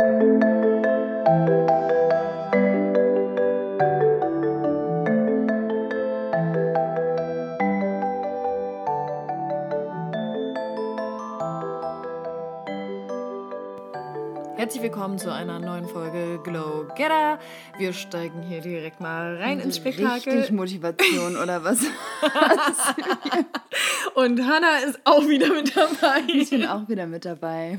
Herzlich willkommen zu einer neuen Folge Glow Getter. Wir steigen hier direkt mal rein ins Spektakel. Richtig Motivation oder was? Und Hannah ist auch wieder mit dabei. Ich bin auch wieder mit dabei.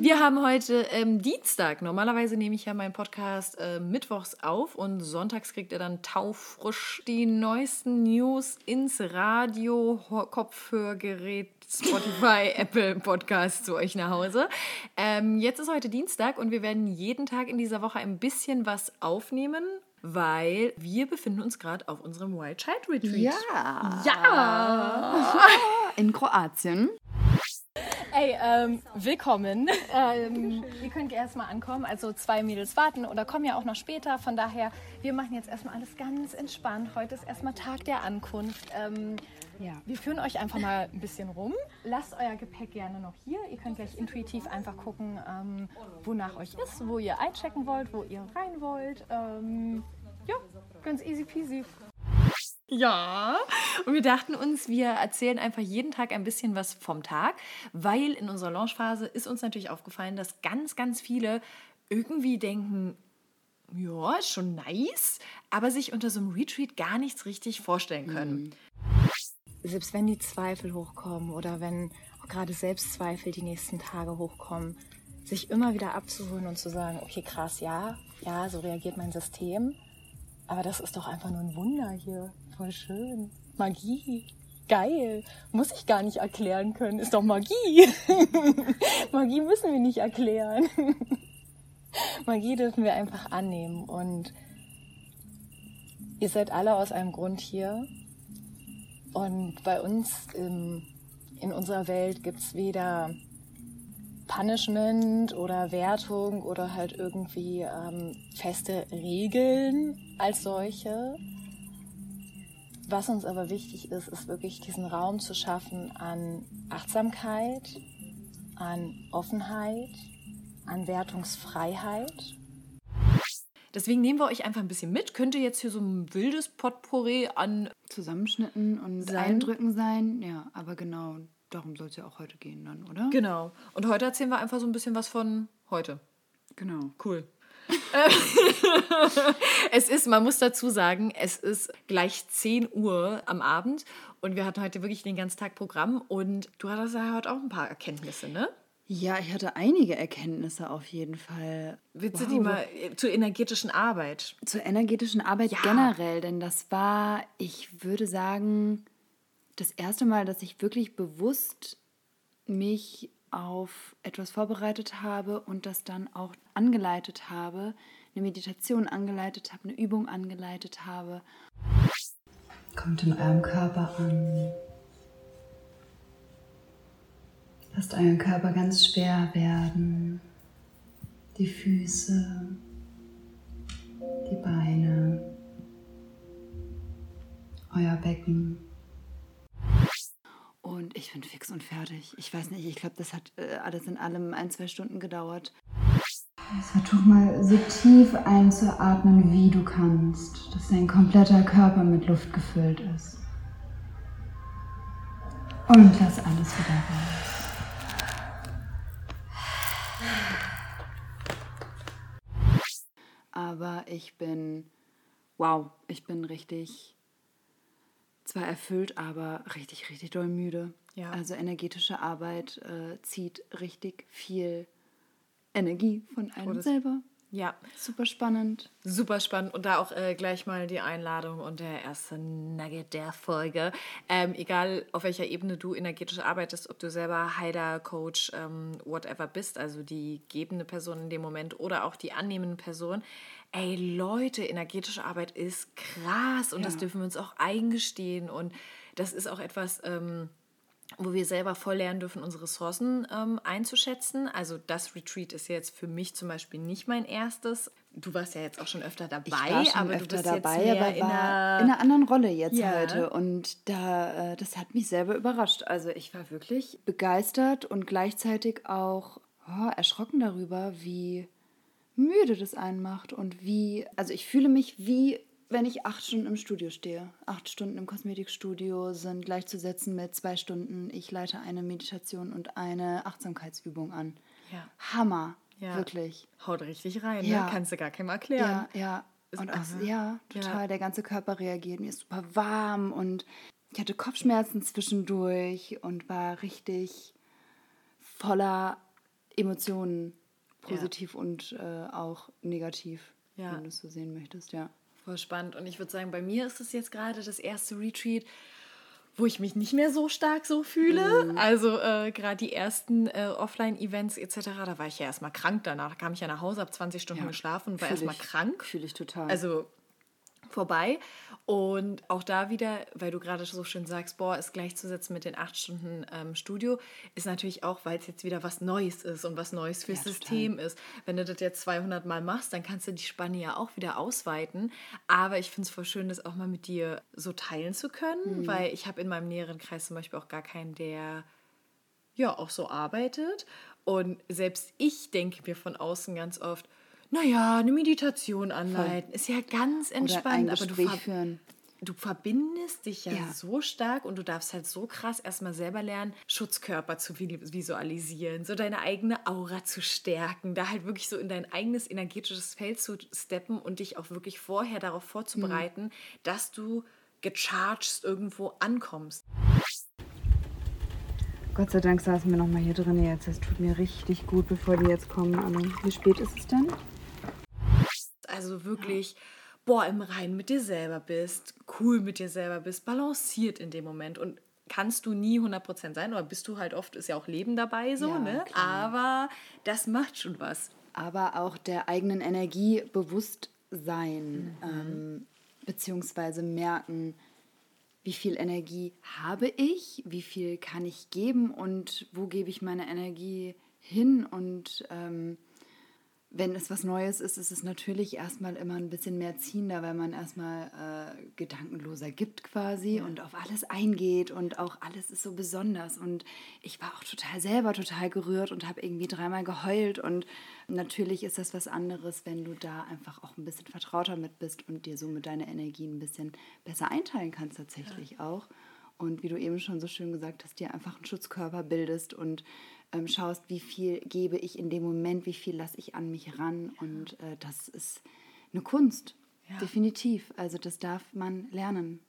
Wir haben heute ähm, Dienstag. Normalerweise nehme ich ja meinen Podcast äh, mittwochs auf und sonntags kriegt ihr dann taufrisch die neuesten News ins Radio, Kopfhörgerät, Spotify, Apple Podcast zu euch nach Hause. Ähm, jetzt ist heute Dienstag und wir werden jeden Tag in dieser Woche ein bisschen was aufnehmen, weil wir befinden uns gerade auf unserem Wild Child Retreat. Ja. Ja! In Kroatien. Ey, ähm, willkommen. Ähm, ihr könnt erstmal ankommen. Also zwei Mädels warten oder kommen ja auch noch später. Von daher, wir machen jetzt erstmal alles ganz entspannt. Heute ist erstmal Tag der Ankunft. Ähm, ja, wir führen euch einfach mal ein bisschen rum. Lasst euer Gepäck gerne noch hier. Ihr könnt gleich intuitiv einfach gucken, ähm, wonach euch ist, wo ihr einchecken wollt, wo ihr rein wollt. Ähm, ja, ganz easy peasy. Ja, und wir dachten uns, wir erzählen einfach jeden Tag ein bisschen was vom Tag, weil in unserer Launchphase ist uns natürlich aufgefallen, dass ganz, ganz viele irgendwie denken, ja, ist schon nice, aber sich unter so einem Retreat gar nichts richtig vorstellen können. selbst wenn die Zweifel hochkommen oder wenn auch gerade Selbstzweifel die nächsten Tage hochkommen, sich immer wieder abzuholen und zu sagen, okay, krass, ja, ja, so reagiert mein System, aber das ist doch einfach nur ein Wunder hier, voll schön, Magie, geil, muss ich gar nicht erklären können, ist doch Magie. Magie müssen wir nicht erklären. Magie dürfen wir einfach annehmen und ihr seid alle aus einem Grund hier und bei uns im, in unserer Welt gibt es weder Punishment oder Wertung oder halt irgendwie ähm, feste Regeln als solche. Was uns aber wichtig ist, ist wirklich diesen Raum zu schaffen an Achtsamkeit, an Offenheit, an Wertungsfreiheit. Deswegen nehmen wir euch einfach ein bisschen mit. Könnte jetzt hier so ein wildes Potpourri an Zusammenschnitten und Sein. Eindrücken sein. Ja, aber genau darum soll es ja auch heute gehen dann, oder? Genau. Und heute erzählen wir einfach so ein bisschen was von heute. Genau. Cool. es ist, man muss dazu sagen, es ist gleich 10 Uhr am Abend und wir hatten heute wirklich den ganzen Tag Programm und du hattest ja heute auch ein paar Erkenntnisse, ne? Ja, ich hatte einige Erkenntnisse auf jeden Fall. Willst du Wow, die mal äh, zur energetischen Arbeit? Zur energetischen Arbeit Ja. generell, denn das war, ich würde sagen, das erste Mal, dass ich wirklich bewusst mich auf etwas vorbereitet habe und das dann auch angeleitet habe, eine Meditation angeleitet habe, eine Übung angeleitet habe. Kommt in eurem Körper an. Lasst euren Körper ganz schwer werden. Die Füße, die Beine, euer Becken. Und ich bin fix und fertig. Ich weiß nicht, ich glaube, das hat äh, alles in allem ein, zwei Stunden gedauert. Versuch mal so tief einzuatmen, wie du kannst, dass dein kompletter Körper mit Luft gefüllt ist. Und lass alles wieder raus. Aber ich bin, wow, ich bin richtig, zwar erfüllt, aber richtig, richtig doll müde. Ja. Also energetische Arbeit äh, zieht richtig viel Energie von einem das- selber. Ja, Super spannend. super spannend. Und da auch äh, gleich mal die Einladung und der erste Nugget der Folge. Ähm, egal auf welcher Ebene du energetisch arbeitest, ob du selber Heiler, Coach, ähm, whatever bist, also die gebende Person in dem Moment oder auch die annehmende Person. Ey, Leute, energetische Arbeit ist krass und das Ja. dürfen wir uns auch eingestehen. Und das ist auch etwas. Ähm, wo wir selber voll lernen dürfen, unsere Ressourcen ähm, einzuschätzen. Also das Retreat ist jetzt für mich zum Beispiel nicht mein erstes. Du warst ja jetzt auch schon öfter dabei, Ich war schon aber öfter du bist dabei, jetzt mehr aber in einer... in einer anderen Rolle jetzt Ja. heute. Und da, äh, das hat mich selber überrascht. Also ich war wirklich begeistert und gleichzeitig auch oh, erschrocken darüber, wie müde das einen macht und wie, also ich fühle mich wie, wenn ich acht Stunden im Studio stehe. Acht Stunden im Kosmetikstudio sind gleichzusetzen mit zwei Stunden, ich leite eine Meditation und eine Achtsamkeitsübung an. Ja. Hammer, Ja. wirklich. Haut richtig rein, Ja. ne? Kannst du gar keinem erklären. Ja, ja. Und auch, ja, total. Der ganze Körper reagiert. Mir ist super warm und ich hatte Kopfschmerzen zwischendurch und war richtig voller Emotionen, positiv und äh, auch negativ, Ja. wenn du es so sehen möchtest, ja. Voll spannend. Und ich würde sagen, bei mir ist es jetzt gerade das erste Retreat, wo ich mich nicht mehr so stark so fühle. Mhm. Also äh, gerade die ersten äh, Offline-Events etc., da war ich ja erstmal krank danach. Da kam ich ja nach Hause, habe 20 Stunden Ja, geschlafen und war erstmal krank. Fühle ich total. Also vorbei. Und auch da wieder, weil du gerade so schön sagst, boah, ist gleichzusetzen mit den acht Stunden ähm, Studio, ist natürlich auch, weil es jetzt wieder was Neues ist und was Neues fürs Ja, total. System ist. Wenn du das jetzt 200 Mal machst, dann kannst du die Spanne ja auch wieder ausweiten. Aber ich finde es voll schön, das auch mal mit dir so teilen zu können, Mhm. weil ich habe in meinem näheren Kreis zum Beispiel auch gar keinen, der ja auch so arbeitet. Und selbst ich denke mir von außen ganz oft, naja, eine Meditation anleiten ist ja ganz Oder ein entspannt, aber du, führen. du verbindest dich ja, Ja. so stark und du darfst halt so krass erstmal selber lernen, Schutzkörper zu vi- visualisieren, so deine eigene Aura zu stärken, da halt wirklich so in dein eigenes energetisches Feld zu steppen und dich auch wirklich vorher darauf vorzubereiten, dass du gecharged irgendwo ankommst. Gott sei Dank saßen wir nochmal hier drin jetzt. Das tut mir richtig gut, bevor die jetzt kommen. Wie spät ist es denn? Also wirklich, boah, im Reinen mit dir selber bist, cool mit dir selber bist, balanciert in dem Moment und kannst du nie 100% sein, oder bist du halt oft, ist ja auch Leben dabei so, Ja, ne? klar. Aber das macht schon was. aber auch der eigenen Energie bewusst sein, ähm, beziehungsweise merken, wie viel Energie habe ich, wie viel kann ich geben und wo gebe ich meine Energie hin. Und ähm, wenn es was Neues ist, ist es natürlich erstmal immer ein bisschen mehr ziehender, weil man erstmal äh, gedankenloser gibt quasi und auf alles eingeht und auch alles ist so besonders. Und ich war auch total selber total gerührt und habe irgendwie dreimal geheult. Und natürlich ist das was anderes, wenn du da einfach auch ein bisschen vertrauter mit bist und dir somit deine Energie ein bisschen besser einteilen kannst tatsächlich auch. Und wie du eben schon so schön gesagt hast, dir einfach einen Schutzkörper bildest und ähm, schaust, wie viel gebe ich in dem Moment, wie viel lasse ich an mich ran. Und äh, das ist eine Kunst, Ja. definitiv. Also das darf man lernen.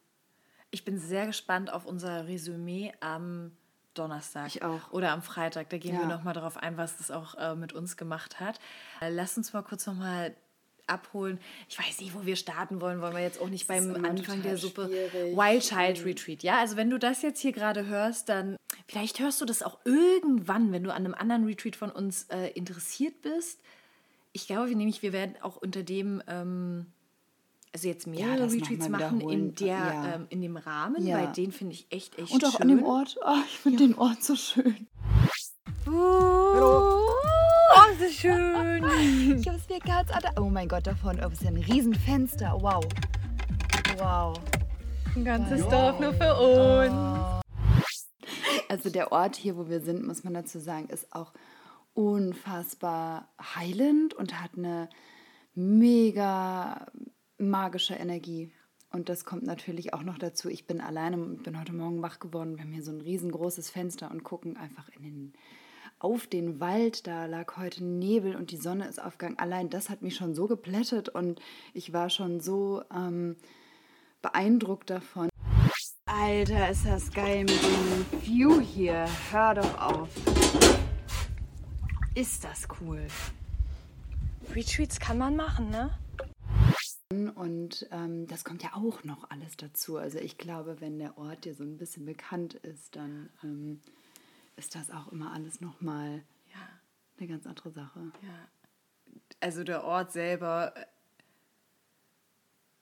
Ich bin sehr gespannt auf unser Resümee am Donnerstag. Ich auch. Oder am Freitag. Da gehen wir Ja. nochmal darauf ein, was das auch äh, mit uns gemacht hat. Äh, lass uns mal kurz nochmal abholen. Ich weiß nicht, wo wir starten wollen. Wollen wir jetzt auch nicht beim immer Anfang der Suppe. schwierig. Wild Child Retreat. Ja, also wenn du das jetzt hier gerade hörst, dann vielleicht hörst du das auch irgendwann, wenn du an einem anderen Retreat von uns äh, interessiert bist. Ich glaube wir nämlich, wir werden auch unter dem ähm, also jetzt mehrere das noch Retreats machen in, der, Ja. ähm, in dem Rahmen, Ja. weil den finde ich echt, echt Und auch schön. an dem Ort. Oh, ich finde den Ort so schön. Oh, so schön. Ich habe es mir ganz anders. Oh mein Gott, davon oh, ist ja ein Riesenfenster. Wow. Wow. Ein ganzes Dorf nur für uns. Also der Ort hier, wo wir sind, muss man dazu sagen, ist auch unfassbar heilend und hat eine mega magische Energie. Und das kommt natürlich auch noch dazu. Ich bin alleine und bin heute Morgen wach geworden. Wir haben hier so ein riesengroßes Fenster und gucken einfach in den, auf den Wald. Da lag heute Nebel und die Sonne ist aufgegangen. Allein das hat mich schon so geplättet und ich war schon so ähm, beeindruckt davon. Alter, ist das geil mit dem View hier. Hör doch auf. Ist das cool. Retreats kann man machen, ne? Und ähm, das kommt ja auch noch alles dazu. Also ich glaube, wenn der Ort dir so ein bisschen bekannt ist, dann ähm, ist das auch immer alles nochmal Ja, eine ganz andere Sache. ja. Also der Ort selber äh,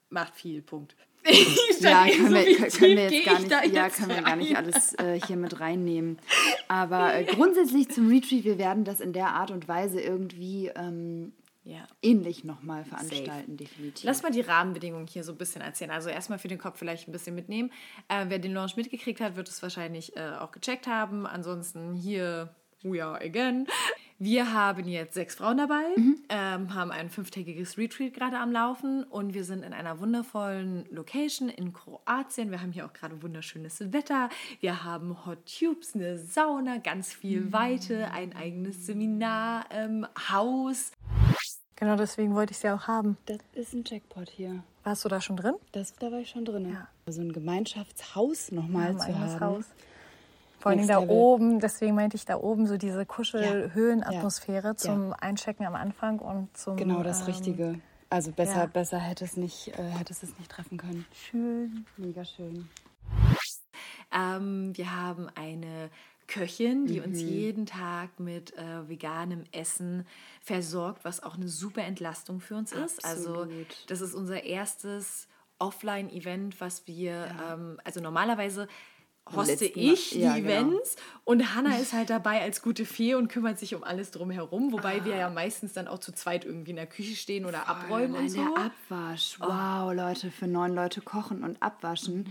macht viel, Punkt. Ja, können so wir, können wir jetzt gar nicht, ja, jetzt können wir gar nicht alles äh, hier mit reinnehmen. Aber äh, grundsätzlich zum Retreat, wir werden das in der Art und Weise irgendwie ähm, Ja. ähnlich nochmal veranstalten, definitiv. Lass mal die Rahmenbedingungen hier so ein bisschen erzählen. Also erstmal für den Kopf vielleicht ein bisschen mitnehmen. Äh, wer den Launch mitgekriegt hat, wird es wahrscheinlich äh, auch gecheckt haben. Ansonsten hier, we are again. Wir haben jetzt sechs Frauen dabei, Mhm. ähm, haben ein fünftägiges Retreat gerade am Laufen und wir sind in einer wundervollen Location in Kroatien. Wir haben hier auch gerade wunderschönes Wetter. Wir haben Hot Tubes, eine Sauna, ganz viel Mhm. Weite, ein eigenes Seminar, ähm, Haus. Genau deswegen wollte ich sie auch haben. Das ist ein Jackpot hier. Warst du da schon drin? Das, da war ich schon drin. Ja. So ein Gemeinschaftshaus nochmal Ein zu haben. Haus. Vor Next da oben, deswegen meinte ich da oben so diese Kuschelhöhenatmosphäre Ja. zum Einchecken am Anfang und zum Genau das ähm, Richtige. Also besser, ja. besser hätte es nicht, äh, hätte es es nicht treffen können. Schön. Mega schön. Ähm, wir haben eine Köchin, die uns jeden Tag mit äh, veganem Essen versorgt, was auch eine super Entlastung für uns ist. Also Absolut. das ist unser erstes Offline-Event, was wir, ähm, also normalerweise hoste ich die ja, genau. Events und Hannah ist halt dabei als gute Fee und kümmert sich um alles drumherum, wobei Ah. wir ja meistens dann auch zu zweit irgendwie in der Küche stehen oder abräumen Allein und so. Oh. der Abwasch. Wow, Leute, für neun Leute kochen und abwaschen.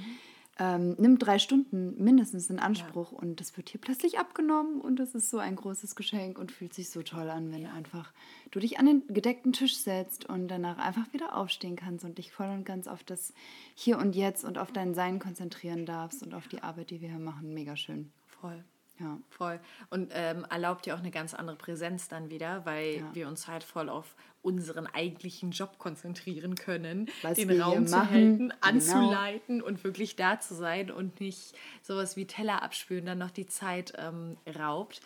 Ähm, nimmt drei Stunden mindestens in Anspruch und das wird hier plötzlich abgenommen und das ist so ein großes Geschenk und fühlt sich so toll an, wenn einfach du dich an den gedeckten Tisch setzt und danach einfach wieder aufstehen kannst und dich voll und ganz auf das Hier und Jetzt und auf dein Sein konzentrieren darfst und auf die Arbeit, die wir hier machen. Mega schön. Voll. Ja. Voll. Und ähm, erlaubt ja auch eine ganz andere Präsenz dann wieder, weil Ja. wir uns halt voll auf unseren eigentlichen Job konzentrieren können, Was den Raum zu machen, halten, genau. anzuleiten und wirklich da zu sein und nicht sowas wie Teller abspülen dann noch die Zeit ähm, raubt.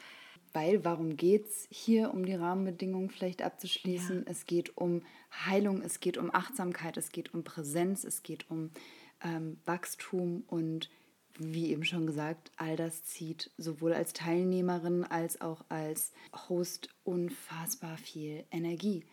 Weil, warum geht es hier, um die Rahmenbedingungen vielleicht abzuschließen? Es geht um Heilung, es geht um Achtsamkeit, es geht um Präsenz, es geht um ähm, Wachstum und wie eben schon gesagt, all das zieht sowohl als Teilnehmerin als auch als Host unfassbar viel Energie.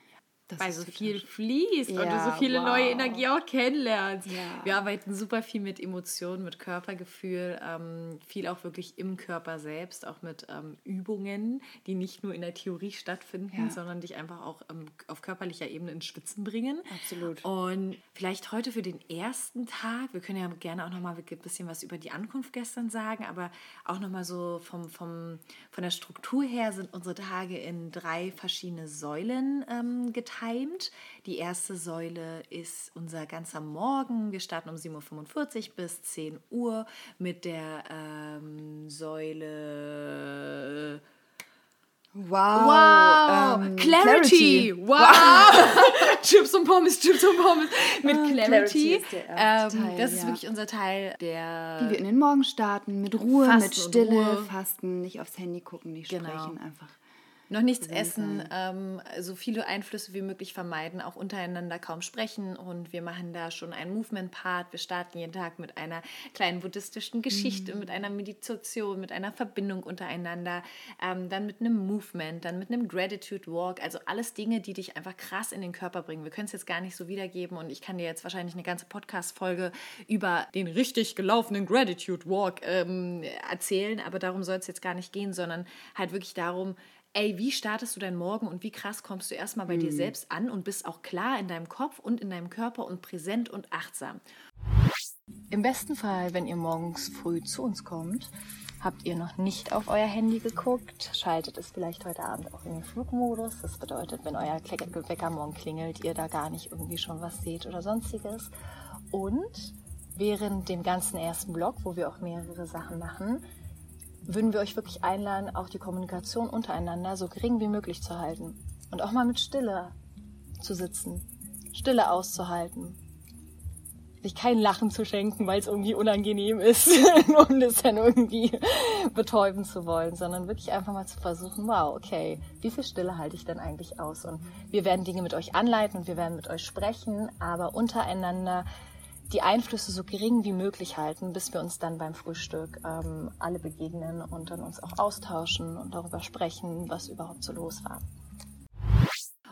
Das weil so viel fließt und du so Ja, viele neue wow. Energie auch kennenlernst. Ja. Wir arbeiten super viel mit Emotionen, mit Körpergefühl, ähm, viel auch wirklich im Körper selbst, auch mit ähm, Übungen, die nicht nur in der Theorie stattfinden, Ja. sondern dich einfach auch ähm, auf körperlicher Ebene ins Schwitzen bringen. Absolut. Und vielleicht heute für den ersten Tag, wir können ja gerne auch noch mal ein bisschen was über die Ankunft gestern sagen, aber auch noch mal so vom, vom, von der Struktur her sind unsere Tage in drei verschiedene Säulen ähm, getimt. Die erste Säule ist unser ganzer Morgen. Wir starten um 7.45 Uhr bis 10 Uhr mit der ähm, Säule Wow. Wow, ähm, Clarity. Wow. Chips und Pommes, Chips und Pommes mit Ah, Clarity. Clarity ist ähm, Teil, das ist ja. wirklich unser Teil, der Wie wir in den Morgen starten, mit Ruhe, Fasten mit Stille, Ruhe. fasten, nicht aufs Handy gucken, nicht Genau. sprechen, einfach. Noch nichts essen, ähm, so viele Einflüsse wie möglich vermeiden, auch untereinander kaum sprechen. Und wir machen da schon einen Movement-Part. Wir starten jeden Tag mit einer kleinen buddhistischen Geschichte, mit einer Meditation, mit einer Verbindung untereinander, ähm, dann mit einem Movement, dann mit einem Gratitude Walk, also alles Dinge, die dich einfach krass in den Körper bringen. Wir können es jetzt gar nicht so wiedergeben und ich kann dir jetzt wahrscheinlich eine ganze Podcast-Folge über den richtig gelaufenen Gratitude Walk ähm, erzählen, aber darum soll es jetzt gar nicht gehen, sondern halt wirklich darum, ey, wie startest du deinen Morgen und wie krass kommst du erstmal bei dir selbst an und bist auch klar in deinem Kopf und in deinem Körper und präsent und achtsam. Im besten Fall, wenn ihr morgens früh zu uns kommt, habt ihr noch nicht auf euer Handy geguckt, schaltet es vielleicht heute Abend auch in den Flugmodus. Das bedeutet, wenn euer Wecker morgen klingelt, ihr da gar nicht irgendwie schon was seht oder sonstiges. Und während dem ganzen ersten Block, wo wir auch mehrere Sachen machen, würden wir euch wirklich einladen, auch die Kommunikation untereinander so gering wie möglich zu halten. Und auch mal mit Stille zu sitzen, Stille auszuhalten. Sich kein Lachen zu schenken, weil es irgendwie unangenehm ist und es dann irgendwie betäuben zu wollen, sondern wirklich einfach mal zu versuchen, wow, okay, wie viel Stille halte ich denn eigentlich aus? Und wir werden Dinge mit euch anleiten und wir werden mit euch sprechen, aber untereinander die Einflüsse so gering wie möglich halten, bis wir uns dann beim Frühstück ähm, alle begegnen und dann uns auch austauschen und darüber sprechen, was überhaupt so los war.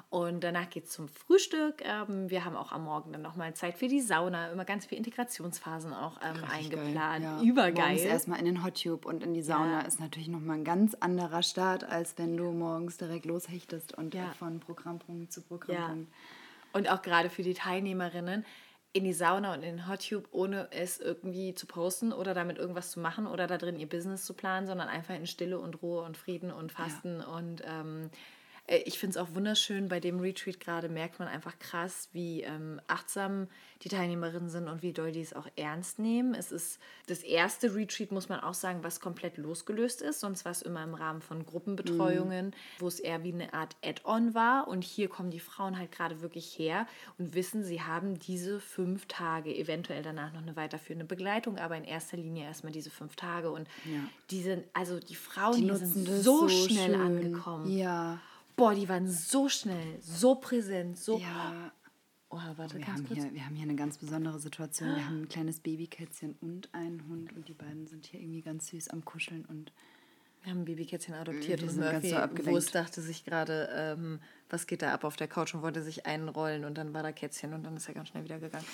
Und danach geht es zum Frühstück. Ähm, wir haben auch am Morgen dann nochmal Zeit für die Sauna, immer ganz viele Integrationsphasen auch ähm, eingeplant. Ja. Übergeil. Morgens erstmal in den Hot Tube und in die Sauna Ja. ist natürlich nochmal ein ganz anderer Start, als wenn du morgens direkt loshechtest und Ja. von Programmpunkt zu Programmpunkt. Und auch gerade für die Teilnehmerinnen. In die Sauna und in den Hot Tube, ohne es irgendwie zu posten oder damit irgendwas zu machen oder da drin ihr Business zu planen, sondern einfach in Stille und Ruhe und Frieden und Fasten ja. und ähm, äh, ich finde es auch wunderschön, bei dem Retreat gerade merkt man einfach krass, wie ähm, achtsam die Teilnehmerinnen sind und wie doll die es auch ernst nehmen. Es ist das erste Retreat, muss man auch sagen, was komplett losgelöst ist. Sonst war es immer im Rahmen von Gruppenbetreuungen, mhm. wo es eher wie eine Art Add-on war. Und hier kommen die Frauen halt gerade wirklich her und wissen, sie haben diese fünf Tage, eventuell danach noch eine weiterführende Begleitung, aber in erster Linie erstmal diese fünf Tage. Und ja. die sind, also die Frauen, die, die sind so, so schnell schön. angekommen. Ja Boah, die waren so schnell, so präsent, so. Ja. Oh, warte, wir, haben hier, wir haben hier eine ganz besondere Situation. Wir haben ein kleines Babykätzchen und einen Hund und die beiden sind hier irgendwie ganz süß am Kuscheln und. Wir haben ein Babykätzchen adoptiert wir und Murphy so bewusst dachte sich gerade, ähm, was geht da ab auf der Couch und wollte sich einrollen und dann war da Kätzchen und dann ist er ganz schnell wieder gegangen.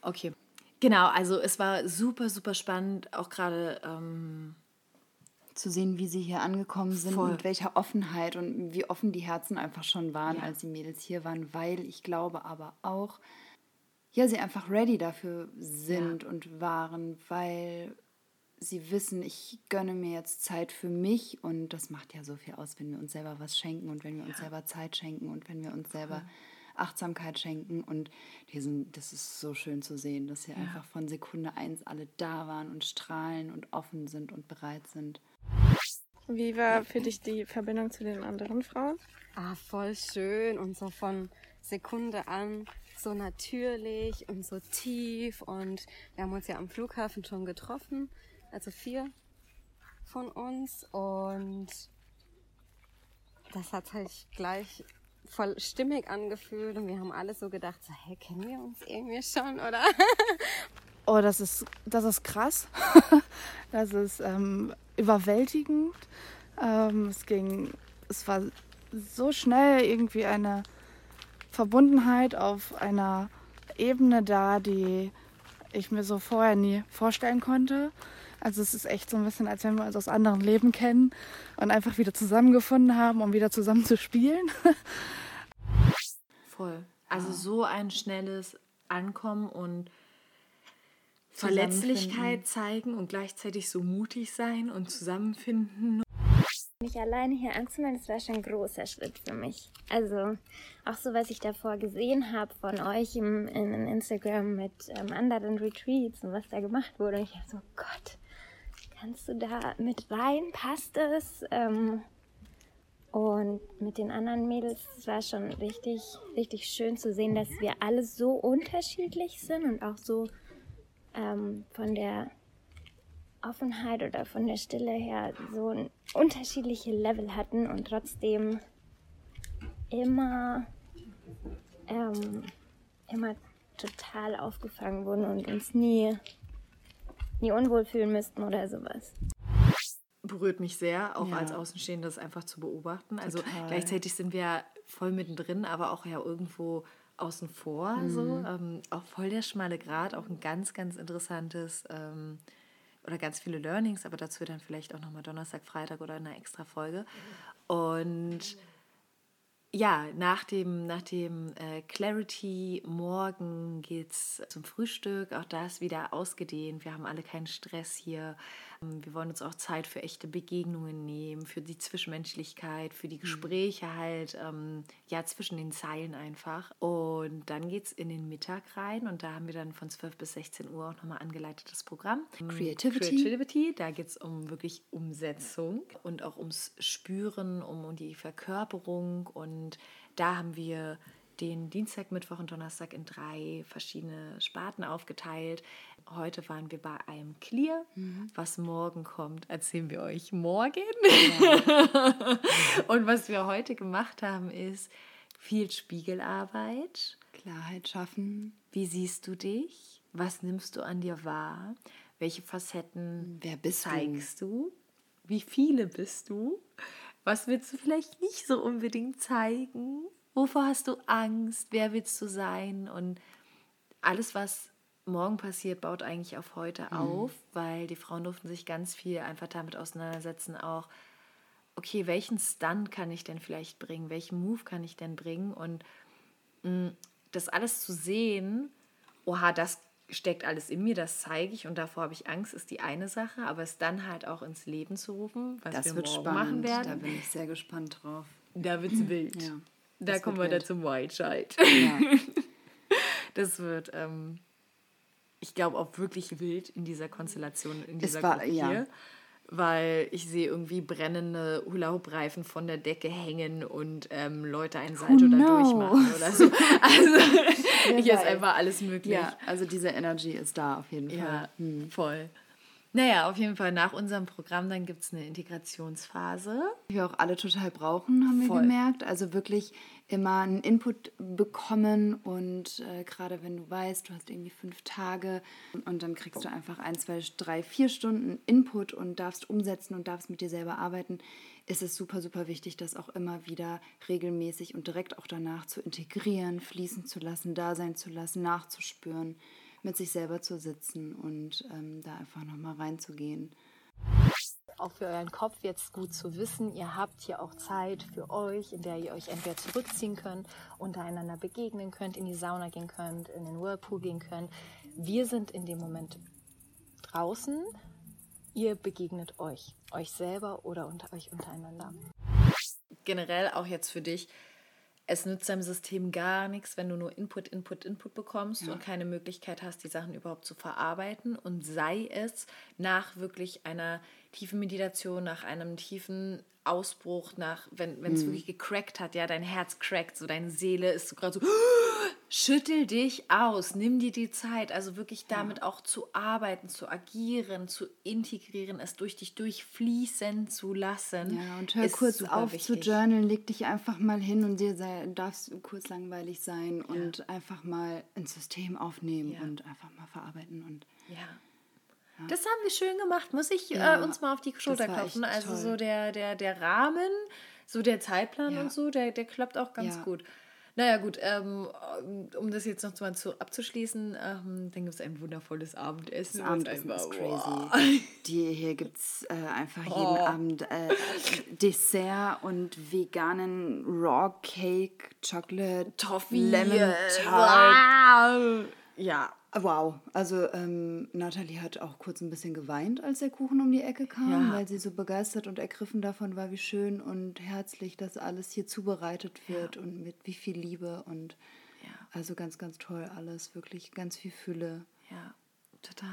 Okay. Genau, also es war super, super spannend, auch gerade ähm, zu sehen, wie sie hier angekommen sind, Voll. mit welcher Offenheit und wie offen die Herzen einfach schon waren, ja. als die Mädels hier waren, weil ich glaube aber auch, ja, sie einfach ready dafür sind ja. und waren, weil sie wissen, ich gönne mir jetzt Zeit für mich und das macht ja so viel aus, wenn wir uns selber was schenken und wenn wir uns ja. selber Zeit schenken und wenn wir uns selber Achtsamkeit schenken und diesen, das ist so schön zu sehen, dass sie ja. einfach von Sekunde eins alle da waren und strahlen und offen sind und bereit sind. Wie war für dich die Verbindung zu den anderen Frauen? Ah, voll schön und so von Sekunde an so natürlich und so tief und wir haben uns ja am Flughafen schon getroffen, also vier von uns und das hat sich gleich voll stimmig angefühlt und wir haben alle so gedacht, so, hey, kennen wir uns irgendwie schon, oder? Oh, das ist, das ist krass. das ist ähm, überwältigend. Ähm, es ging, es war so schnell irgendwie eine Verbundenheit auf einer Ebene da, die ich mir so vorher nie vorstellen konnte. Also es ist echt so ein bisschen, als wenn wir uns aus anderen Leben kennen und einfach wieder zusammengefunden haben, um wieder zusammen zu spielen. Voll. Also so ein schnelles Ankommen und Verletzlichkeit zeigen und gleichzeitig so mutig sein und zusammenfinden. Mich alleine hier anzumelden, das war schon ein großer Schritt für mich. Also auch so, was ich davor gesehen habe von euch im, in Instagram mit ähm, anderen Retreats und was da gemacht wurde. Und ich habe so, Gott, kannst du da mit rein? Passt es? Ähm, und mit den anderen Mädels, es war schon richtig, richtig schön zu sehen, dass wir alle so unterschiedlich sind und auch so ähm, von der Offenheit oder von der Stille her so ein unterschiedliche Level hatten und trotzdem immer, ähm, immer total aufgefangen wurden und uns nie, nie unwohl fühlen müssten oder sowas. Berührt mich sehr, auch ja. als Außenstehende das einfach zu beobachten. Also total. gleichzeitig sind wir voll mittendrin, aber auch ja irgendwo außen vor. Mhm. So. Ähm, auch voll der schmale Grad, auch ein ganz, ganz interessantes ähm, oder ganz viele Learnings, aber dazu dann vielleicht auch nochmal Donnerstag, Freitag oder in einer extra Folge. Und ja, nach dem, nach dem äh, Clarity morgen geht es zum Frühstück. Auch da ist wieder ausgedehnt. Wir haben alle keinen Stress hier. Wir wollen uns auch Zeit für echte Begegnungen nehmen, für die Zwischenmenschlichkeit, für die mhm. Gespräche halt, ähm, ja, zwischen den Zeilen einfach. Und dann geht es in den Mittag rein und da haben wir dann von 12 bis 16 Uhr auch nochmal angeleitetes Programm. Ähm, Creativity. Creativity, da geht es um wirklich Umsetzung und auch ums Spüren, um, um die Verkörperung und da haben wir den Dienstag, Mittwoch und Donnerstag in drei verschiedene Sparten aufgeteilt. Heute waren wir bei einem Clear. Mhm. Was morgen kommt, erzählen wir euch morgen. Ja. und was wir heute gemacht haben, ist viel Spiegelarbeit. Klarheit schaffen. Wie siehst du dich? Was nimmst du an dir wahr? Welche Facetten Wer bist zeigst du? du? Wie viele bist du? Was willst du vielleicht nicht so unbedingt zeigen? Wovor hast du Angst? Wer willst du sein? Und alles, was morgen passiert, baut eigentlich auf heute mhm. auf, weil die Frauen durften sich ganz viel einfach damit auseinandersetzen, auch, okay, welchen Stunt kann ich denn vielleicht bringen? Welchen Move kann ich denn bringen? Und mh, mm, das alles zu sehen oha, das steckt alles in mir, das zeige ich und davor habe ich Angst, ist die eine Sache, aber es dann halt auch ins Leben zu rufen, was Das wir wird morgen spannend. machen werden, Da bin ich sehr gespannt drauf. da wird's wild. Ja, da kommen wir wird dann zum White Child. Ja. Das wird, ähm, ich glaube, auch wirklich wild in dieser Konstellation, in dieser war- Gruppe ja. hier. Weil ich sehe irgendwie brennende Hula-Hoop-Reifen von der Decke hängen und ähm, Leute einen Salto da knows? durchmachen oder so. Also hier ist einfach alles möglich. ja, also diese Energy ist da auf jeden Ja, Fall. voll. Naja, auf jeden Fall nach unserem Programm, dann gibt es eine Integrationsphase. Die wir auch alle total brauchen, haben wir Voll. gemerkt. Also wirklich immer einen Input bekommen und äh, gerade wenn du weißt, du hast irgendwie fünf Tage und dann kriegst du einfach ein, zwei, drei, vier Stunden Input und darfst umsetzen und darfst mit dir selber arbeiten, ist es super, super wichtig, das auch immer wieder regelmäßig und direkt auch danach zu integrieren, fließen zu lassen, da sein zu lassen, nachzuspüren, mit sich selber zu sitzen und ähm, da einfach nochmal reinzugehen. auch für euren Kopf jetzt gut zu wissen, ihr habt hier auch Zeit für euch, in der ihr euch entweder zurückziehen könnt, untereinander begegnen könnt, in die Sauna gehen könnt, in den Whirlpool gehen könnt. Wir sind in dem Moment draußen. Ihr begegnet euch, euch selber oder unter euch untereinander. generell auch jetzt für dich, es nützt deinem System gar nichts, wenn du nur Input, Input, Input bekommst und keine Möglichkeit hast, die Sachen überhaupt zu verarbeiten. Und sei es nach wirklich einer tiefen Meditation, nach einem tiefen Ausbruch, nach, wenn Mhm. es wirklich gecrackt hat, ja, dein Herz crackt, so deine Seele ist so gerade so, schüttel dich aus, nimm dir die Zeit, also wirklich damit auch zu arbeiten, zu agieren, zu integrieren, es durch dich durchfließen zu lassen. Ja, und hör kurz auf zu wichtig. journalen, leg dich einfach mal hin und dir sei, darfst kurz langweilig sein und einfach mal ins System aufnehmen Ja. und einfach mal verarbeiten und Ja. Das haben wir schön gemacht, muss ich Ja, äh, uns mal auf die Schulter klopfen. Also toll. so der, der, der Rahmen, so der Zeitplan Ja. und so, der, der klappt auch ganz Ja. gut. Naja gut, ähm, um das jetzt noch mal zu, abzuschließen, ähm, dann gibt es ein wundervolles Abendessen. das Abendessen ist einfach- crazy. Die, hier gibt es äh, einfach jeden Oh. Abend äh, Dessert und veganen Raw Cake, Chocolate, Toffee, Lemon Tart. wow. Ja, Wow, also ähm, Nathalie hat auch kurz ein bisschen geweint, als der Kuchen um die Ecke kam, Ja. weil sie so begeistert und ergriffen davon war, wie schön und herzlich das alles hier zubereitet wird und mit wie viel Liebe und Ja. also ganz, ganz toll alles, wirklich ganz viel Fülle. ja, total.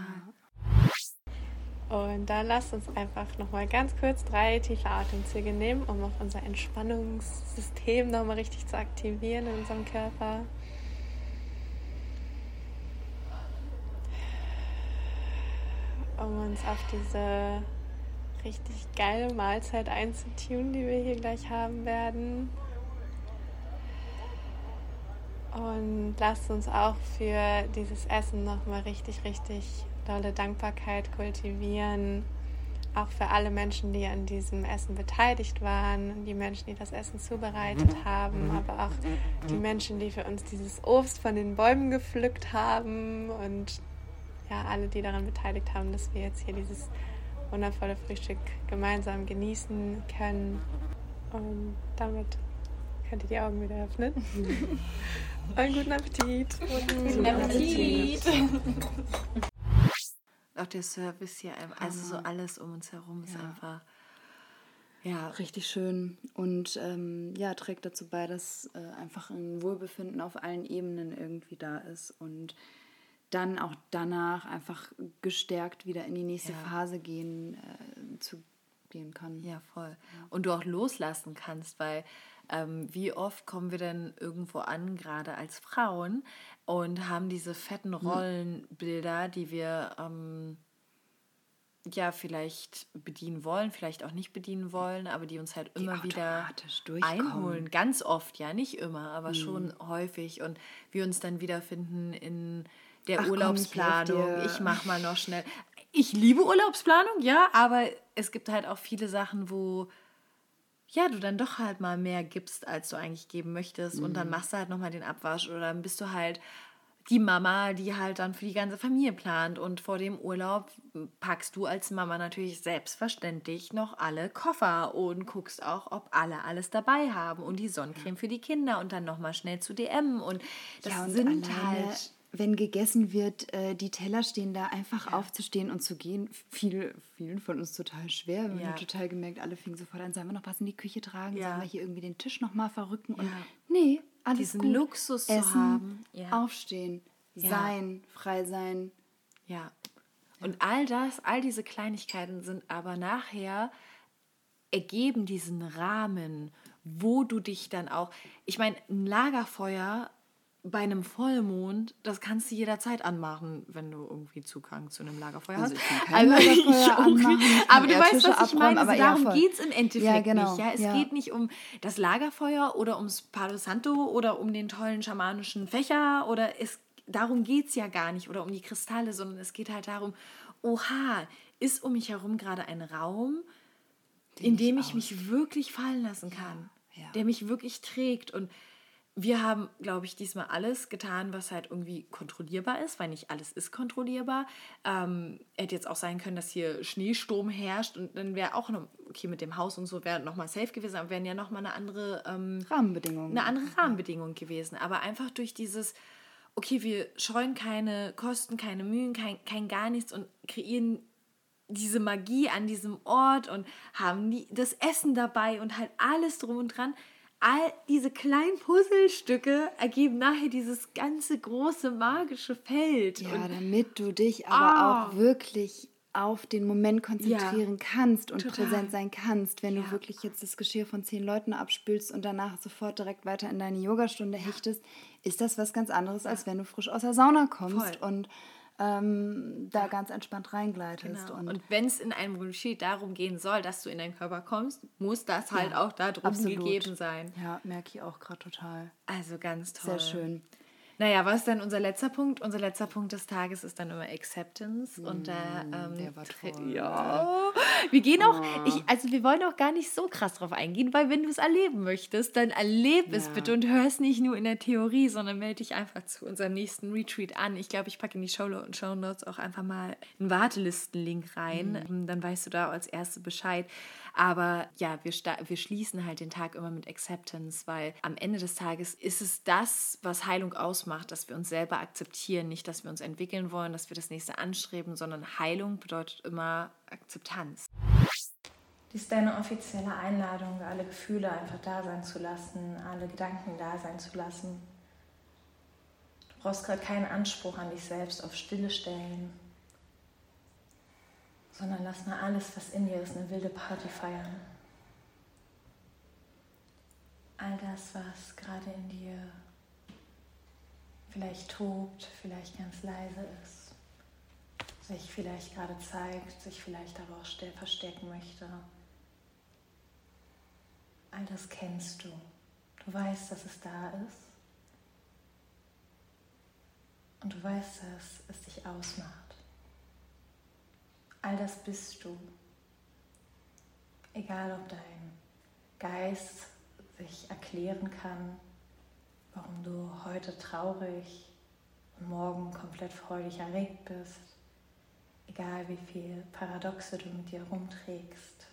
Und dann lasst uns einfach nochmal ganz kurz drei tiefe Atemzüge nehmen, um auch unser Entspannungssystem nochmal richtig zu aktivieren in unserem Körper. Um uns auf diese richtig geile Mahlzeit einzutun, die wir hier gleich haben werden. Und lasst uns auch für dieses Essen nochmal richtig, richtig dolle Dankbarkeit kultivieren. Auch für alle Menschen, die an diesem Essen beteiligt waren, die Menschen, die das Essen zubereitet haben, aber auch die Menschen, die für uns dieses Obst von den Bäumen gepflückt haben und ja, alle, die daran beteiligt haben, dass wir jetzt hier dieses wundervolle Frühstück gemeinsam genießen können. Und damit könnt ihr die Augen wieder öffnen. Und guten Appetit. Guten Appetit. Auch der Service hier, also so alles um uns herum ist Ja. einfach, ja, Richtig schön und ähm, ja, trägt dazu bei, dass äh, einfach ein Wohlbefinden auf allen Ebenen irgendwie da ist und dann auch danach einfach gestärkt wieder in die nächste Ja. Phase gehen äh, zu gehen kann. Ja, voll. Und du auch loslassen kannst, weil ähm, wie oft kommen wir denn irgendwo an, gerade als Frauen, und haben diese fetten Rollenbilder, die wir ähm, ja vielleicht bedienen wollen, vielleicht auch nicht bedienen wollen, aber die uns halt immer wieder einholen. Ganz oft, ja, nicht immer, aber schon häufig. Und wir uns dann wiederfinden in der Ach komm, ich Urlaubsplanung. Ich mach mal noch schnell. Ich liebe Urlaubsplanung, ja, aber es gibt halt auch viele Sachen, wo ja, du dann doch halt mal mehr gibst, als du eigentlich geben möchtest. Und Mhm. dann machst du halt nochmal den Abwasch oder dann bist du halt die Mama, die halt dann für die ganze Familie plant. Und vor dem Urlaub packst du als Mama natürlich selbstverständlich noch alle Koffer und guckst auch, ob alle alles dabei haben und die Sonnencreme für die Kinder und dann nochmal schnell zu DM. Und das ja, und sind halt. Wenn gegessen wird, äh, die Teller stehen da, einfach aufzustehen und zu gehen. Viele, vielen von uns total schwer. Wir Ja. haben total gemerkt, alle fingen sofort an, sollen wir noch was in die Küche tragen? Ja. Sollen wir hier irgendwie den Tisch nochmal verrücken? Und Ja. nee, alles Diesen gut. Luxus zu Essen, haben. Ja. aufstehen, Ja. sein, frei sein. Ja. Und all das, all diese Kleinigkeiten sind aber nachher ergeben diesen Rahmen, wo du dich dann auch. Ich meine, ein Lagerfeuer bei einem Vollmond, das kannst du jederzeit anmachen, wenn du irgendwie Zugang zu einem Lagerfeuer Also hast. ich kann Also, Lagerfeuer ich anmachen, ich Aber du weißt, Tische was ich abräumen, meine. aber Also ja, darum geht es im Endeffekt Ja, genau, nicht. Ja? Es ja. geht nicht um das Lagerfeuer oder ums Palo Santo oder um den tollen schamanischen Fächer oder es, darum geht es ja gar nicht oder um die Kristalle, sondern es geht halt darum, oha, ist um mich herum gerade ein Raum, in dem ich mich wirklich fallen lassen kann, der mich wirklich trägt und wir haben, glaube ich, diesmal alles getan, was halt irgendwie kontrollierbar ist, weil nicht alles ist kontrollierbar. Ähm, hätte jetzt auch sein können, dass hier Schneesturm herrscht und dann wäre auch noch, okay, mit dem Haus und so wäre nochmal safe gewesen, aber wären ja nochmal eine andere ähm, Rahmenbedingungen. eine andere Rahmenbedingung gewesen. Aber einfach durch dieses, okay, wir scheuen keine Kosten, keine Mühen, kein, kein gar nichts und kreieren diese Magie an diesem Ort und haben die, das Essen dabei und halt alles drum und dran. All diese kleinen Puzzlestücke ergeben nachher dieses ganze große magische Feld. Ja, und damit du dich aber Ah. auch wirklich auf den Moment konzentrieren kannst und total. präsent sein kannst, wenn Ja. du wirklich jetzt das Geschirr von zehn Leuten abspülst und danach sofort direkt weiter in deine Yogastunde hechtest, ist das was ganz anderes, als wenn du frisch aus der Sauna kommst Voll. und ähm, da ganz entspannt reingleitest. Genau. Und, Und, wenn es in einem Retreat darum gehen soll, dass du in deinen Körper kommst, muss das halt auch da drum absolut. gegeben sein. Ja, merke ich auch gerade total. Also ganz toll. Sehr schön. Naja, was ist dann unser letzter Punkt? Unser letzter Punkt des Tages ist dann immer Acceptance. und da. Ähm, Mm, der war toll. Ja. Wir gehen auch. Ich, also, wir wollen auch gar nicht so krass drauf eingehen, weil, wenn du es erleben möchtest, dann erleb es Ja. bitte und hör es nicht nur in der Theorie, sondern melde dich einfach zu unserem nächsten Retreat an. Ich glaube, ich packe in die Show Notes auch einfach mal einen Wartelistenlink rein. Mhm. Dann weißt du da als Erste Bescheid. Aber ja, wir, wir schließen halt den Tag immer mit Acceptance, weil am Ende des Tages ist es das, was Heilung ausmacht, dass wir uns selber akzeptieren. Nicht, dass wir uns entwickeln wollen, dass wir das nächste anstreben, sondern Heilung bedeutet immer Akzeptanz. Dies ist deine offizielle Einladung, alle Gefühle einfach da sein zu lassen, alle Gedanken da sein zu lassen. Du brauchst gerade keinen Anspruch an dich selbst auf Stille stellen, sondern lass mal alles, was in dir ist, eine wilde Party feiern. All das, was gerade in dir vielleicht tobt, vielleicht ganz leise ist, sich vielleicht gerade zeigt, sich vielleicht aber auch verstecken möchte. All das kennst du. Du weißt, dass es da ist. Und du weißt, dass es dich ausmacht. All das bist du. Egal, ob dein Geist sich erklären kann, warum du heute traurig und morgen komplett freudig erregt bist. Egal, wie viel Paradoxe du mit dir rumträgst.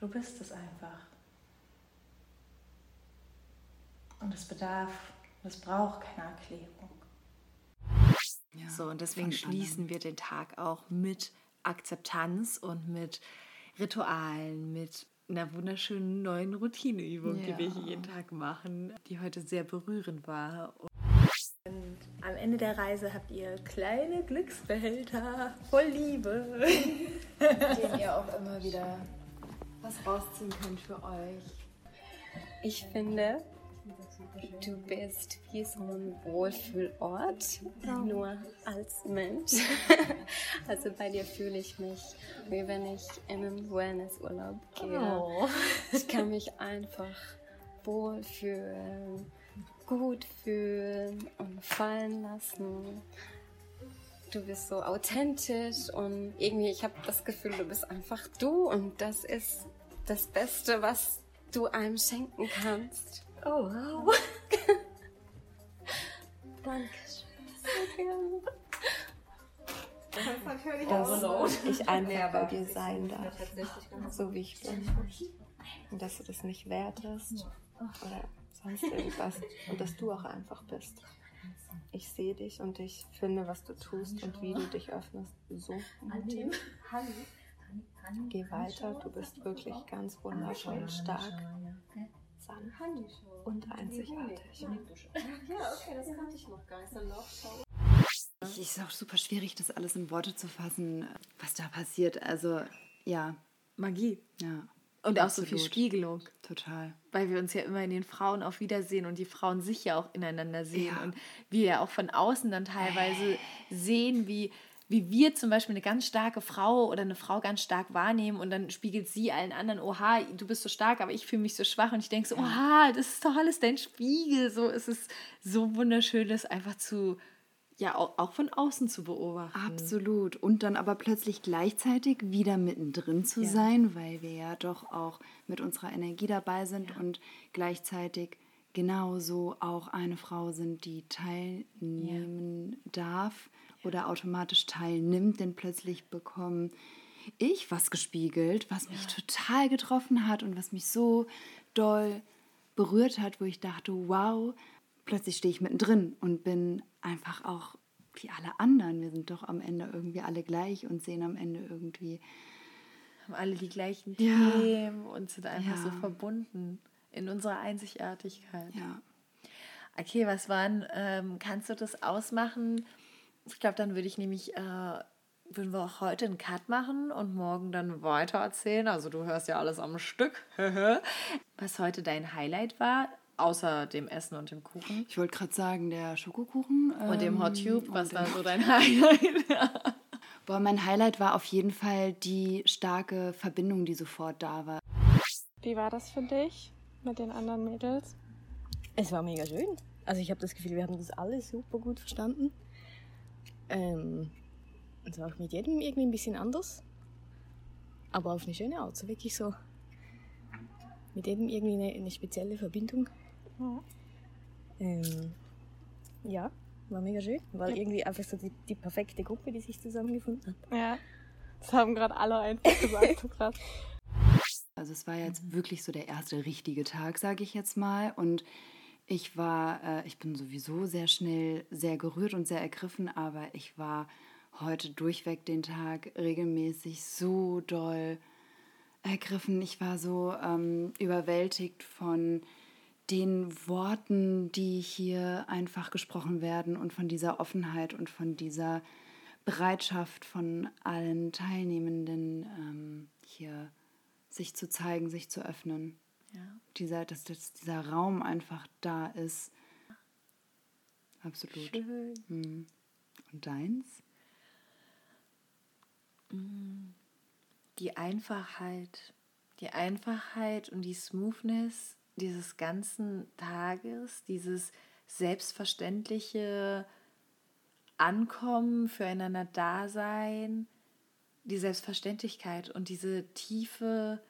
Du bist es einfach. Und es bedarf, es braucht keine Erklärung. Ja, So, und deswegen von anderen. schließen wir den Tag auch mit Akzeptanz und mit Ritualen, mit einer wunderschönen neuen Routineübung, die wir Ja. hier jeden Tag machen, die heute sehr berührend war. Am Ende der Reise habt ihr kleine Glücksbehälter voll Liebe. den ihr auch immer wieder was rausziehen könnt für euch. Ich finde, du bist wie so ein Wohlfühlort, nur als Mensch. Also bei dir fühle ich mich, wie wenn ich in einen Wellnessurlaub gehe. Ich kann mich einfach wohlfühlen, gut fühlen und fallen lassen. Du bist so authentisch und irgendwie, ich habe das Gefühl, du bist einfach du und das ist das Beste, was du einem schenken kannst. Oh, wow. Dankeschön. Dass ich einfach bei dir sein darf, so wie ich bin. Und dass du das nicht wertest oder sonst irgendwas. Und dass du auch einfach bist. Ich sehe dich und ich finde, was du tust und wie du dich öffnest. So mutig. Geh weiter, du bist wirklich ganz wundervoll, stark, sanft und einzigartig. Ich, ist auch super schwierig, das alles in Worte zu fassen, was da passiert. Also, ja. Magie. Ja. Und auch so viel Absolut. Spiegelung. Total. Weil wir uns ja immer in den Frauen auf Wiedersehen und die Frauen sich ja auch ineinander sehen. Ja. Und wir ja auch von außen dann teilweise sehen, wie, wie wir zum Beispiel eine ganz starke Frau oder eine Frau ganz stark wahrnehmen und dann spiegelt sie allen anderen, oha, du bist so stark, aber ich fühle mich so schwach und ich denke so, oha, das ist doch alles dein Spiegel. So es ist so wunderschön, das einfach zu, ja, auch, auch von außen zu beobachten. Absolut. Und dann aber plötzlich gleichzeitig wieder mittendrin zu Ja. sein, weil wir ja doch auch mit unserer Energie dabei sind und gleichzeitig genauso auch eine Frau sind, die teilnehmen darf oder automatisch teilnimmt, denn plötzlich bekomme ich was gespiegelt, was mich total getroffen hat und was mich so doll berührt hat, wo ich dachte, wow, plötzlich stehe ich mittendrin und bin einfach auch wie alle anderen. Wir sind doch am Ende irgendwie alle gleich und sehen am Ende irgendwie. Haben alle die gleichen Ja. Themen und sind einfach so Ja. verbunden in unserer Einzigartigkeit. Ja. Okay, was waren, ähm, kannst du das ausmachen? Ich glaube, dann würde ich nämlich, äh, würden wir auch heute einen Cut machen und morgen dann weiter erzählen. Also du hörst ja alles am Stück. was heute dein Highlight war, außer dem Essen und dem Kuchen. Ich wollte gerade sagen, der Schokokuchen. Und dem Hot ähm, Tube, was war so dein Highlight? Boah, mein Highlight war auf jeden Fall die starke Verbindung, die sofort da war. Wie war das für dich mit den anderen Mädels? Es war mega schön. Also ich habe das Gefühl, wir haben das alle super gut verstanden. Ähm, es war auch mit jedem irgendwie ein bisschen anders. Aber auf eine schöne Art. So wirklich so mit jedem irgendwie eine, eine spezielle Verbindung. Ähm, ja, war mega schön. War irgendwie einfach so die, die perfekte Gruppe, die sich zusammengefunden hat. Ja, das haben gerade alle einfach gesagt. So krass. Also es war jetzt wirklich so der erste richtige Tag, sage ich jetzt mal. Und ich war, äh, ich bin sowieso sehr schnell sehr gerührt und sehr ergriffen, aber ich war heute durchweg den Tag regelmäßig so doll ergriffen. Ich war so ähm, überwältigt von den Worten, die hier einfach gesprochen werden und von dieser Offenheit und von dieser Bereitschaft von allen Teilnehmenden ähm, hier sich zu zeigen, sich zu öffnen. Ja. Dieser, dass, dass dieser Raum einfach da ist. Absolut. Schön. Mhm. Und deins? die Einfachheit, die Einfachheit und die Smoothness dieses ganzen Tages, dieses selbstverständliche Ankommen, füreinander Dasein, die Selbstverständlichkeit und diese tiefe,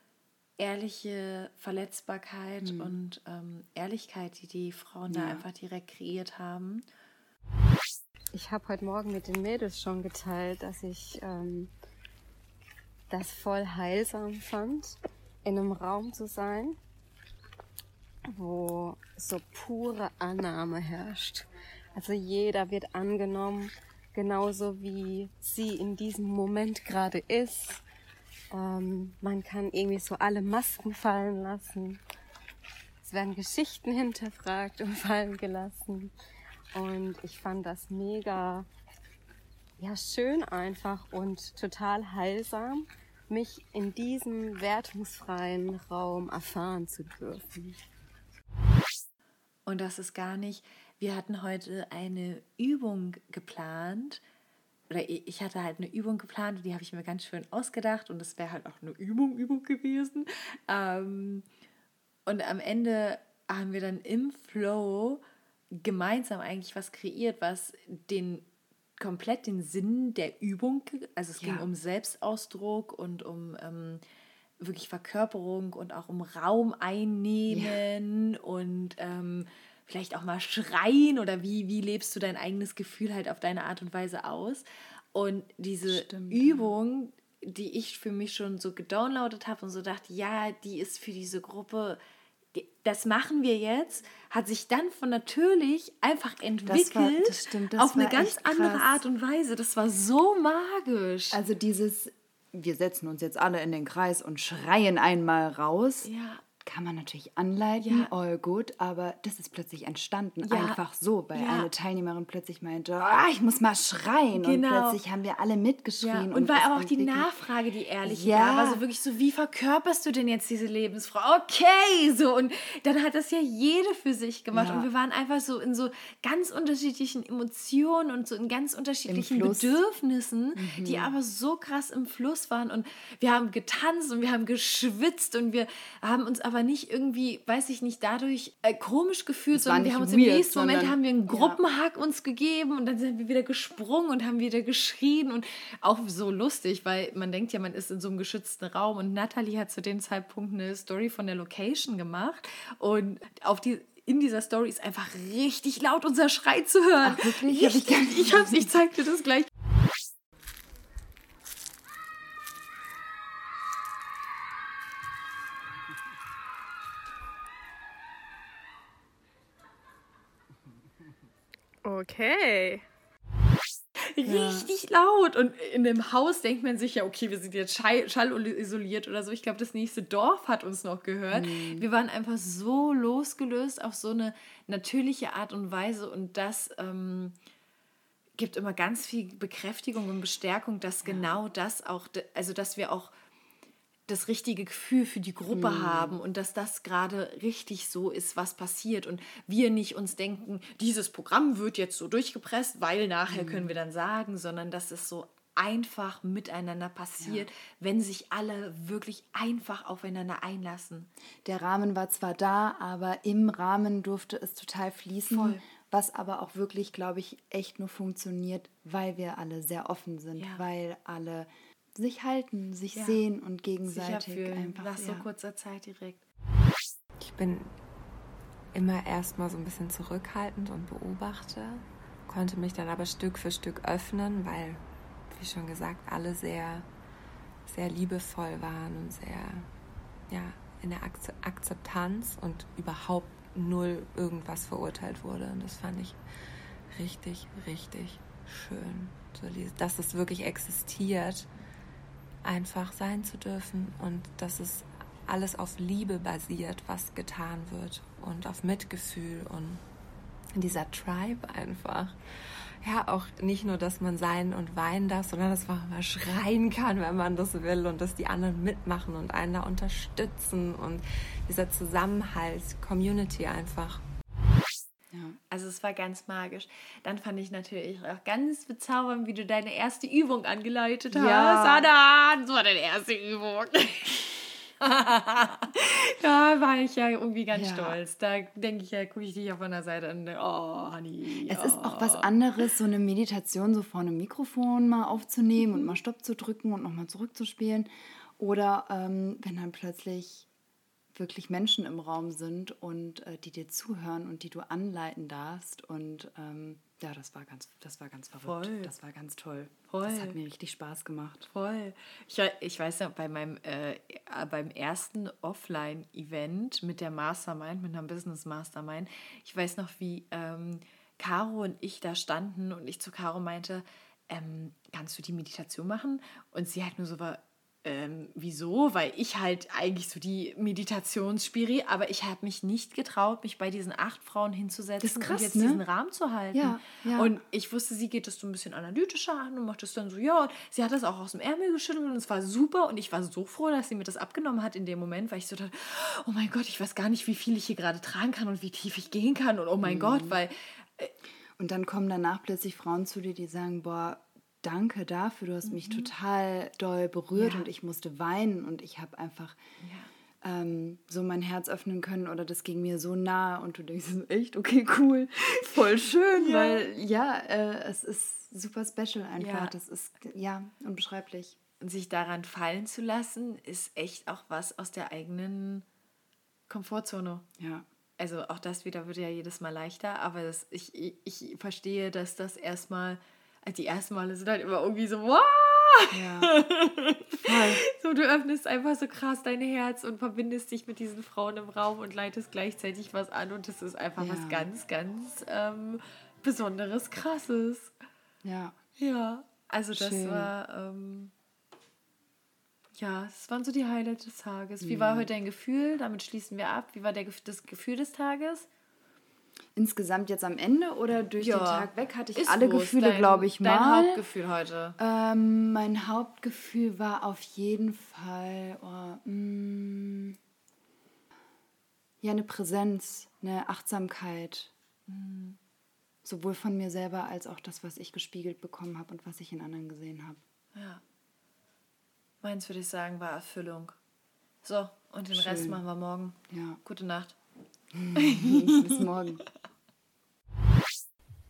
ehrliche Verletzbarkeit und ähm, Ehrlichkeit, die die Frauen da Ja. einfach direkt kreiert haben. Ich habe heute Morgen mit den Mädels schon geteilt, dass ich ähm, das voll heilsam fand, in einem Raum zu sein, wo so pure Annahme herrscht. Also jeder wird angenommen, genauso wie sie in diesem Moment gerade ist. Ähm, man kann irgendwie so alle Masken fallen lassen. Es werden Geschichten hinterfragt und fallen gelassen. Und ich fand das mega ja, schön einfach und total heilsam, mich in diesem wertungsfreien Raum erfahren zu dürfen. Und das ist gar nicht, wir hatten heute eine Übung geplant, oder ich hatte halt eine Übung geplant, und die habe ich mir ganz schön ausgedacht und es wäre halt auch eine Übung, Übung gewesen. Ähm, und am Ende haben wir dann im Flow gemeinsam eigentlich was kreiert, was den komplett den Sinn der Übung, also es ging Ja. um Selbstausdruck und um ähm, wirklich Verkörperung und auch um Raum einnehmen und ähm, vielleicht auch mal schreien oder wie, wie lebst du dein eigenes Gefühl halt auf deine Art und Weise aus. Und diese Stimmt. Übung, die ich für mich schon so gedownloadet habe und so dachte, ja, die ist für diese Gruppe das machen wir jetzt, hat sich dann von natürlich einfach entwickelt war- das stimmt, das auf eine ganz andere krass. Art und Weise. Das war so magisch. Also dieses, wir setzen uns jetzt alle in den Kreis und schreien einmal raus. ja. Kann man natürlich anleiten, Ja. all good, aber das ist plötzlich entstanden, Ja. einfach so, weil Ja. eine Teilnehmerin plötzlich meinte, ah, ich muss mal schreien Genau. und plötzlich haben wir alle mitgeschrien. und, weil es aber auch die Nachfrage, die ehrliche Ja. war, so wirklich so, wie verkörperst du denn jetzt diese Lebensfrau? Okay, so und dann hat das ja jede für sich gemacht und wir waren einfach so in so ganz unterschiedlichen Emotionen und so in ganz unterschiedlichen. Bedürfnissen, die aber so krass im Fluss waren und wir haben getanzt und wir haben geschwitzt und wir haben uns aber nicht irgendwie, weiß ich nicht, dadurch äh, komisch gefühlt, sondern wir haben uns im weird, nächsten Moment haben wir einen Ja. Gruppenhack uns gegeben und dann sind wir wieder gesprungen und haben wieder geschrien und auch so lustig, weil man denkt ja, man ist in so einem geschützten Raum und Natalie hat zu dem Zeitpunkt eine Story von der Location gemacht und auf die in dieser Story ist einfach richtig laut unser Schrei zu hören. Ach, wirklich? Ich nicht Ich, hab's, ich zeig dir das gleich. Okay. richtig laut. Und in dem Haus denkt man sich ja, okay, wir sind jetzt schall schallisoliert oder so. Ich glaube, das nächste Dorf hat uns noch gehört. Wir waren einfach so losgelöst auf so eine natürliche Art und Weise. Und das ähm, gibt immer ganz viel Bekräftigung und Bestärkung, dass genau das auch, also dass wir auch das richtige Gefühl für die Gruppe haben und dass das gerade richtig so ist, was passiert und wir nicht uns denken, dieses Programm wird jetzt so durchgepresst, weil nachher können wir dann sagen, sondern dass es so einfach miteinander passiert, wenn sich alle wirklich einfach aufeinander einlassen. Der Rahmen war zwar da, aber im Rahmen durfte es total fließen. Voll. Was aber auch wirklich, glaube ich, echt nur funktioniert, weil wir alle sehr offen sind, Ja. weil alle sich halten, sich Ja. sehen und gegenseitig fühlen, einfach. nach so ja. kurzer Zeit direkt. Ich bin immer erstmal so ein bisschen zurückhaltend und beobachte, konnte mich dann aber Stück für Stück öffnen, weil, wie schon gesagt, alle sehr, sehr liebevoll waren und sehr ja, in der Akze- Akzeptanz und überhaupt null irgendwas verurteilt wurde. Und das fand ich richtig, richtig schön. So, die- dass es wirklich existiert, einfach sein zu dürfen und dass es alles auf Liebe basiert, was getan wird und auf Mitgefühl und dieser Tribe einfach. Ja, auch nicht nur, dass man sein und weinen darf, sondern dass man mal schreien kann, wenn man das will und dass die anderen mitmachen und einen da unterstützen und dieser Zusammenhalt, Community einfach. Also es war ganz magisch. Dann fand ich natürlich auch ganz bezaubernd, wie du deine erste Übung angeleitet hast. Ja. Anna, das war deine erste Übung. da war ich ja irgendwie ganz Ja. stolz. Da denke ich ja, gucke ich dich auf einer Seite an oh, Honey. Es ist auch was oh. anderes, so eine Meditation so vor einem Mikrofon mal aufzunehmen und mal Stopp zu drücken und nochmal zurückzuspielen. Oder ähm, wenn dann plötzlich wirklich Menschen im Raum sind und äh, die dir zuhören und die du anleiten darfst. Und ähm, ja, das war ganz, das war ganz verrückt. Voll. Das war ganz toll. Voll. Das hat mir richtig Spaß gemacht. Voll. Ich, ich weiß ja, bei meinem äh, äh, beim ersten Offline-Event mit der Mastermind, mit einer Business Mastermind, ich weiß noch, wie ähm, Caro und ich da standen und ich zu Caro meinte, ähm, kannst du die Meditation machen? Und sie halt nur so war, ähm, wieso? Weil ich halt eigentlich so die Meditationsspiri, aber ich habe mich nicht getraut, mich bei diesen acht Frauen hinzusetzen krass, und jetzt ne? diesen Rahmen zu halten. Ja, ja. Und ich wusste, sie geht das so ein bisschen analytischer an und macht das dann so, ja. Und sie hat das auch aus dem Ärmel geschüttelt und es war super. Und ich war so froh, dass sie mir das abgenommen hat in dem Moment, weil ich so dachte, oh mein Gott, ich weiß gar nicht, wie viel ich hier gerade tragen kann und wie tief ich gehen kann. Und oh mein Gott, weil Und dann kommen danach plötzlich Frauen zu dir, die sagen, boah, danke dafür, du hast mich total doll berührt Ja. und ich musste weinen und ich habe einfach ähm, so mein Herz öffnen können oder das ging mir so nah und du denkst, echt, okay, cool, voll schön, weil ja, äh, es ist super special einfach, Ja. das ist, ja, unbeschreiblich. sich daran fallen zu lassen, ist echt auch was aus der eigenen Komfortzone. Ja. also auch das wieder wird ja jedes Mal leichter, aber das, ich, ich, ich verstehe, dass das erstmal, also die ersten Male sind halt immer irgendwie so, wow, Ja. So, du öffnest einfach so krass dein Herz und verbindest dich mit diesen Frauen im Raum und leitest gleichzeitig was an und das ist einfach was Ja. ganz, ganz ähm, Besonderes, Krasses. Ja. Ja, also das Schön. war, ähm, ja, das waren so die Highlights des Tages. Wie Mhm. war heute dein Gefühl? Damit schließen wir ab. Wie war der, das Gefühl des Tages? Insgesamt jetzt am Ende oder durch Ja. den Tag weg hatte ich alle. Gefühle, Dein- glaube ich, Dein mal. Hauptgefühl heute. Ähm, mein Hauptgefühl war auf jeden Fall oh, mm, ja eine Präsenz, eine Achtsamkeit. Mhm. Sowohl von mir selber als auch das, was ich gespiegelt bekommen habe und was ich in anderen gesehen habe. Ja. Meins würde ich sagen, war Erfüllung. So, und den Rest Schön. machen wir morgen. Ja. Gute Nacht. Bis morgen.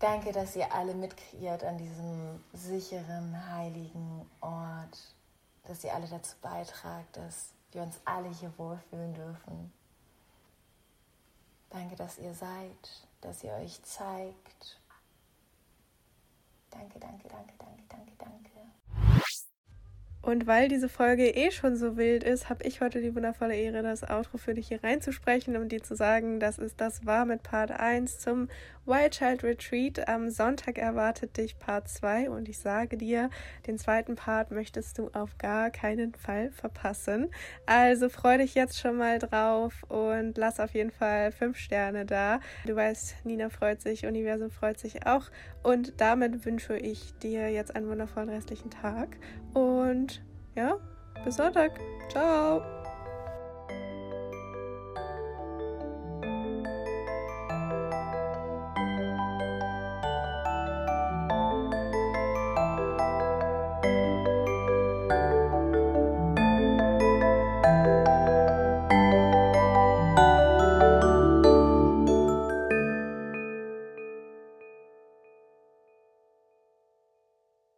Danke, dass ihr alle mitkreiert an diesem sicheren, heiligen Ort. Dass ihr alle dazu beitragt, dass wir uns alle hier wohlfühlen dürfen. Danke, dass ihr seid, dass ihr euch zeigt. Danke, danke, danke, danke, danke, danke. Und weil diese Folge eh schon so wild ist, habe ich heute die wundervolle Ehre, das Outro für dich hier reinzusprechen, um dir zu sagen, dass es das war mit Part 1 zum Wild Child Retreat. Am Sonntag erwartet dich Part 2 und ich sage dir, den zweiten Part möchtest du auf gar keinen Fall verpassen. Also freu dich jetzt schon mal drauf und lass auf jeden Fall 5 Sterne da. Du weißt, Nina freut sich, Universum freut sich auch und damit wünsche ich dir jetzt einen wundervollen restlichen Tag und ja, bis Sonntag. Ciao.